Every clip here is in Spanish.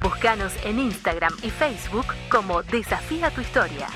Búscanos en Instagram y Facebook como Desafía tu Historia.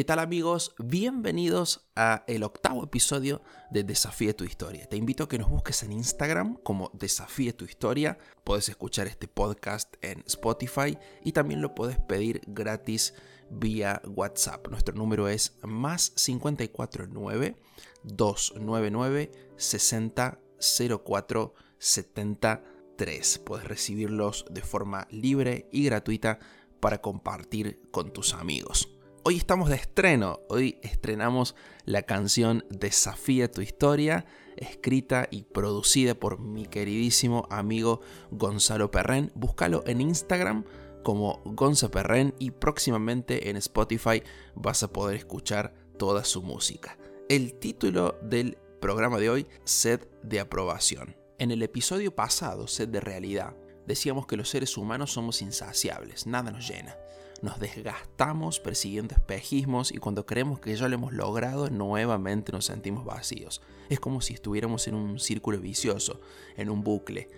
¿Qué tal amigos? Bienvenidos a el octavo episodio de Desafíe tu historia. Te invito a que nos busques en Instagram como Desafíe tu historia. Puedes escuchar este podcast en Spotify y también lo puedes pedir gratis vía WhatsApp. Nuestro número es más 549 299 6004 73. Puedes recibirlos de forma libre y gratuita para compartir con tus amigos. Hoy estamos de estreno, hoy estrenamos la canción Desafía tu historia, escrita y producida por mi queridísimo amigo Gonzalo Perren. Búscalo en Instagram como Gonza Perren y próximamente en Spotify vas a poder escuchar toda su música. El título del programa de hoy, Sed de aprobación. En el episodio pasado, Sed de realidad, decíamos que los seres humanos somos insaciables, nada nos llena nos desgastamos persiguiendo espejismos y cuando creemos que ya lo hemos logrado, nuevamente nos sentimos vacíos. Es como si estuviéramos en un círculo vicioso, en un bucle.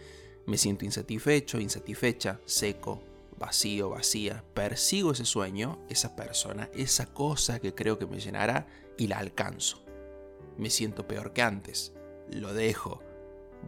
Me siento insatisfecho, insatisfecha, seco, vacío, vacía. Persigo ese sueño, esa persona, esa cosa que creo que me llenará y la alcanzo. Me siento peor que antes. Lo dejo.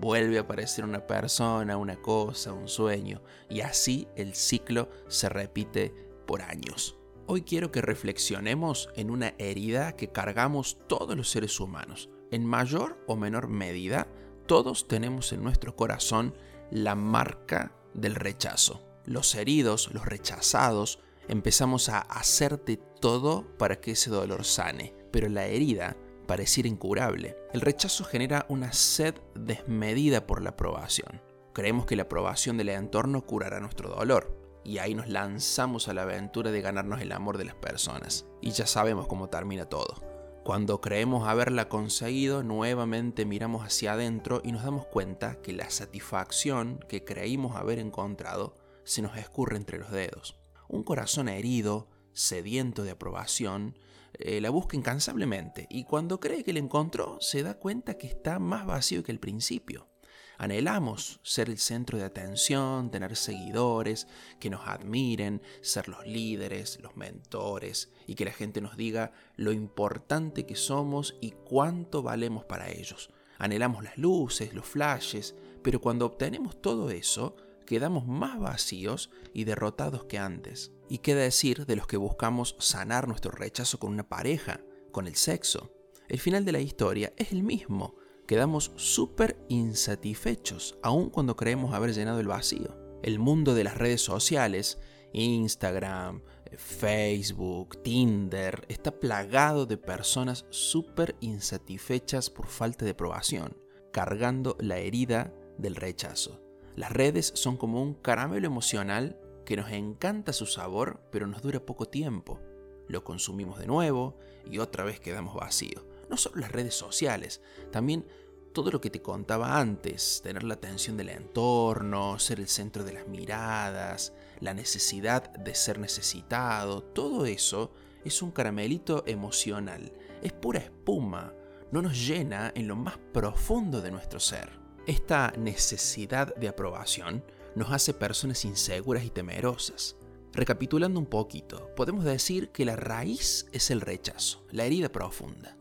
Vuelve a aparecer una persona, una cosa, un sueño. Y así el ciclo se repite por años. Hoy quiero que reflexionemos en una herida que cargamos todos los seres humanos. En mayor o menor medida, todos tenemos en nuestro corazón la marca del rechazo. Los heridos, los rechazados, empezamos a hacerte todo para que ese dolor sane, pero la herida pareciera incurable. El rechazo genera una sed desmedida por la aprobación. Creemos que la aprobación del entorno curará nuestro dolor, y ahí nos lanzamos a la aventura de ganarnos el amor de las personas. Y ya sabemos cómo termina todo. Cuando creemos haberla conseguido, nuevamente miramos hacia adentro y nos damos cuenta que la satisfacción que creímos haber encontrado se nos escurre entre los dedos. Un corazón herido, sediento de aprobación, eh, la busca incansablemente y cuando cree que la encontró se da cuenta que está más vacío que el principio. Anhelamos ser el centro de atención, tener seguidores, que nos admiren, ser los líderes, los mentores y que la gente nos diga lo importante que somos y cuánto valemos para ellos. Anhelamos las luces, los flashes, pero cuando obtenemos todo eso, quedamos más vacíos y derrotados que antes. ¿Y qué decir de los que buscamos sanar nuestro rechazo con una pareja, con el sexo? El final de la historia es el mismo quedamos súper insatisfechos, aun cuando creemos haber llenado el vacío. El mundo de las redes sociales, Instagram, Facebook, Tinder, está plagado de personas súper insatisfechas por falta de aprobación, cargando la herida del rechazo. Las redes son como un caramelo emocional que nos encanta su sabor, pero nos dura poco tiempo. Lo consumimos de nuevo y otra vez quedamos vacíos no solo las redes sociales, también todo lo que te contaba antes, tener la atención del entorno, ser el centro de las miradas, la necesidad de ser necesitado, todo eso es un caramelito emocional, es pura espuma, no nos llena en lo más profundo de nuestro ser. Esta necesidad de aprobación nos hace personas inseguras y temerosas. Recapitulando un poquito, podemos decir que la raíz es el rechazo, la herida profunda.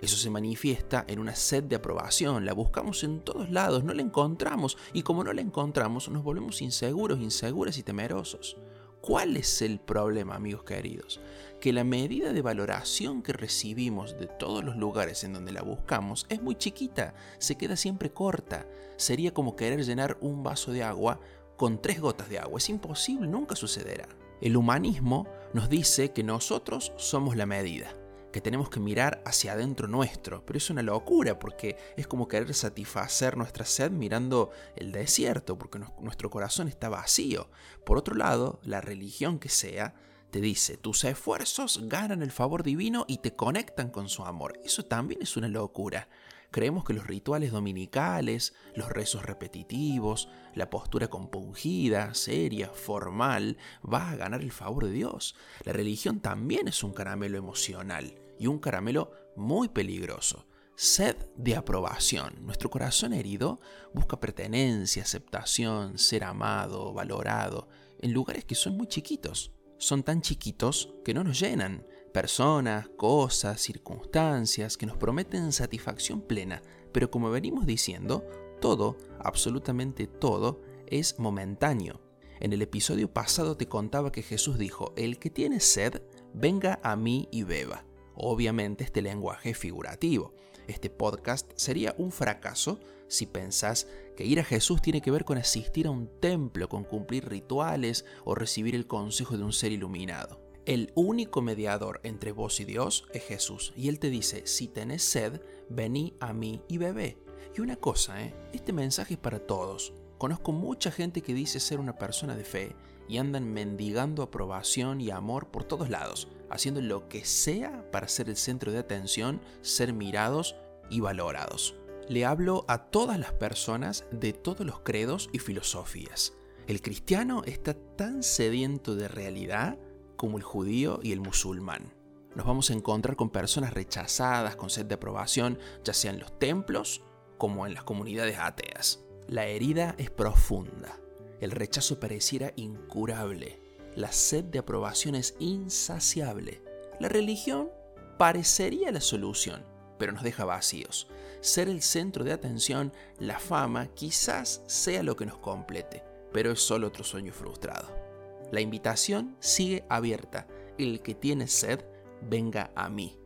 Eso se manifiesta en una sed de aprobación, la buscamos en todos lados, no la encontramos y como no la encontramos nos volvemos inseguros, inseguras y temerosos. ¿Cuál es el problema, amigos queridos? Que la medida de valoración que recibimos de todos los lugares en donde la buscamos es muy chiquita, se queda siempre corta. Sería como querer llenar un vaso de agua con tres gotas de agua. Es imposible, nunca sucederá. El humanismo nos dice que nosotros somos la medida que tenemos que mirar hacia adentro nuestro, pero es una locura porque es como querer satisfacer nuestra sed mirando el desierto, porque nuestro corazón está vacío. Por otro lado, la religión que sea, te dice, tus esfuerzos ganan el favor divino y te conectan con su amor. Eso también es una locura. Creemos que los rituales dominicales, los rezos repetitivos, la postura compungida, seria, formal, va a ganar el favor de Dios. La religión también es un caramelo emocional y un caramelo muy peligroso. sed de aprobación. Nuestro corazón herido busca pertenencia, aceptación, ser amado, valorado, en lugares que son muy chiquitos. Son tan chiquitos que no nos llenan. Personas, cosas, circunstancias que nos prometen satisfacción plena. Pero como venimos diciendo, todo, absolutamente todo, es momentáneo. En el episodio pasado te contaba que Jesús dijo, el que tiene sed, venga a mí y beba. Obviamente este lenguaje es figurativo. Este podcast sería un fracaso si pensás que ir a Jesús tiene que ver con asistir a un templo, con cumplir rituales o recibir el consejo de un ser iluminado. El único mediador entre vos y Dios es Jesús, y Él te dice, si tenés sed, vení a mí y bebé. Y una cosa, ¿eh? este mensaje es para todos. Conozco mucha gente que dice ser una persona de fe y andan mendigando aprobación y amor por todos lados, haciendo lo que sea para ser el centro de atención, ser mirados y valorados. Le hablo a todas las personas de todos los credos y filosofías. El cristiano está tan sediento de realidad como el judío y el musulmán. Nos vamos a encontrar con personas rechazadas con sed de aprobación, ya sea en los templos como en las comunidades ateas. La herida es profunda. El rechazo pareciera incurable. La sed de aprobación es insaciable. La religión parecería la solución, pero nos deja vacíos. Ser el centro de atención, la fama, quizás sea lo que nos complete, pero es solo otro sueño frustrado. La invitación sigue abierta. El que tiene sed, venga a mí.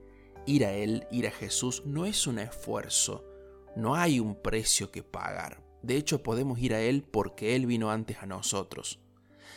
Ir a Él, ir a Jesús, no es un esfuerzo, no hay un precio que pagar. De hecho, podemos ir a Él porque Él vino antes a nosotros.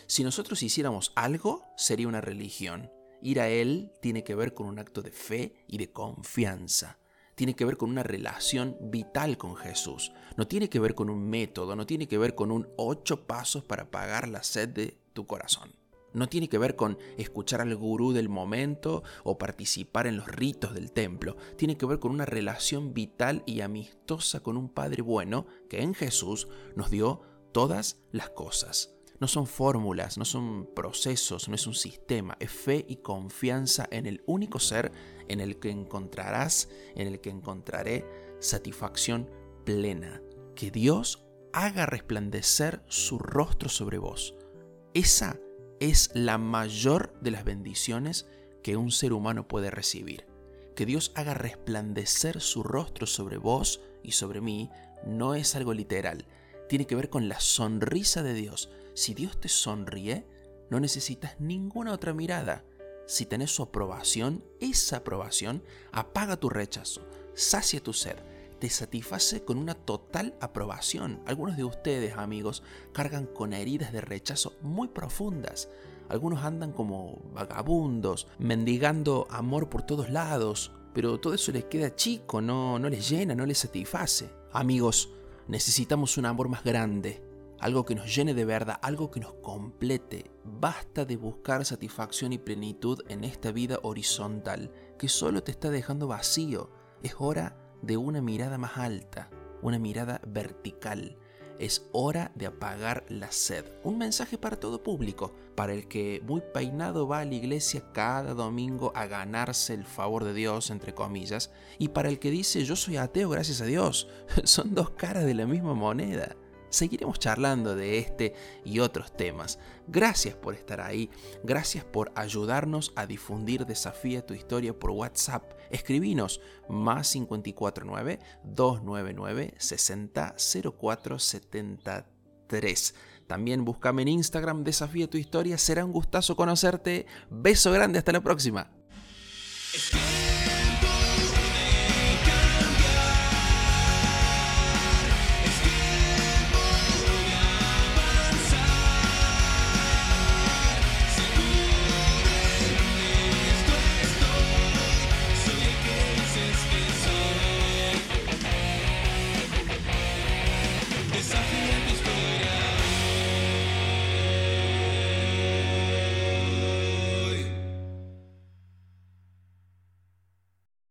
Si nosotros hiciéramos algo, sería una religión. Ir a Él tiene que ver con un acto de fe y de confianza. Tiene que ver con una relación vital con Jesús. No tiene que ver con un método, no tiene que ver con un ocho pasos para pagar la sed de tu corazón. No tiene que ver con escuchar al gurú del momento o participar en los ritos del templo. Tiene que ver con una relación vital y amistosa con un Padre bueno que en Jesús nos dio todas las cosas. No son fórmulas, no son procesos, no es un sistema, es fe y confianza en el único ser en el que encontrarás, en el que encontraré satisfacción plena. Que Dios haga resplandecer su rostro sobre vos. Esa es la mayor de las bendiciones que un ser humano puede recibir. Que Dios haga resplandecer su rostro sobre vos y sobre mí no es algo literal, tiene que ver con la sonrisa de Dios. Si Dios te sonríe, no necesitas ninguna otra mirada. Si tenés su aprobación, esa aprobación apaga tu rechazo, sacia tu sed, te satisface con una total aprobación. Algunos de ustedes, amigos, cargan con heridas de rechazo muy profundas. Algunos andan como vagabundos, mendigando amor por todos lados, pero todo eso les queda chico, no, no les llena, no les satisface. Amigos, necesitamos un amor más grande, algo que nos llene de verdad, algo que nos complete. Basta de buscar satisfacción y plenitud en esta vida horizontal, que solo te está dejando vacío. Es hora de una mirada más alta, una mirada vertical. Es hora de apagar la sed. Un mensaje para todo público, para el que muy peinado va a la iglesia cada domingo a ganarse el favor de Dios, entre comillas, y para el que dice yo soy ateo gracias a Dios. Son dos caras de la misma moneda seguiremos charlando de este y otros temas. Gracias por estar ahí, gracias por ayudarnos a difundir Desafía tu historia por WhatsApp. Escribinos más 549 299 600473. También búscame en Instagram Desafía tu historia, será un gustazo conocerte. Beso grande, hasta la próxima.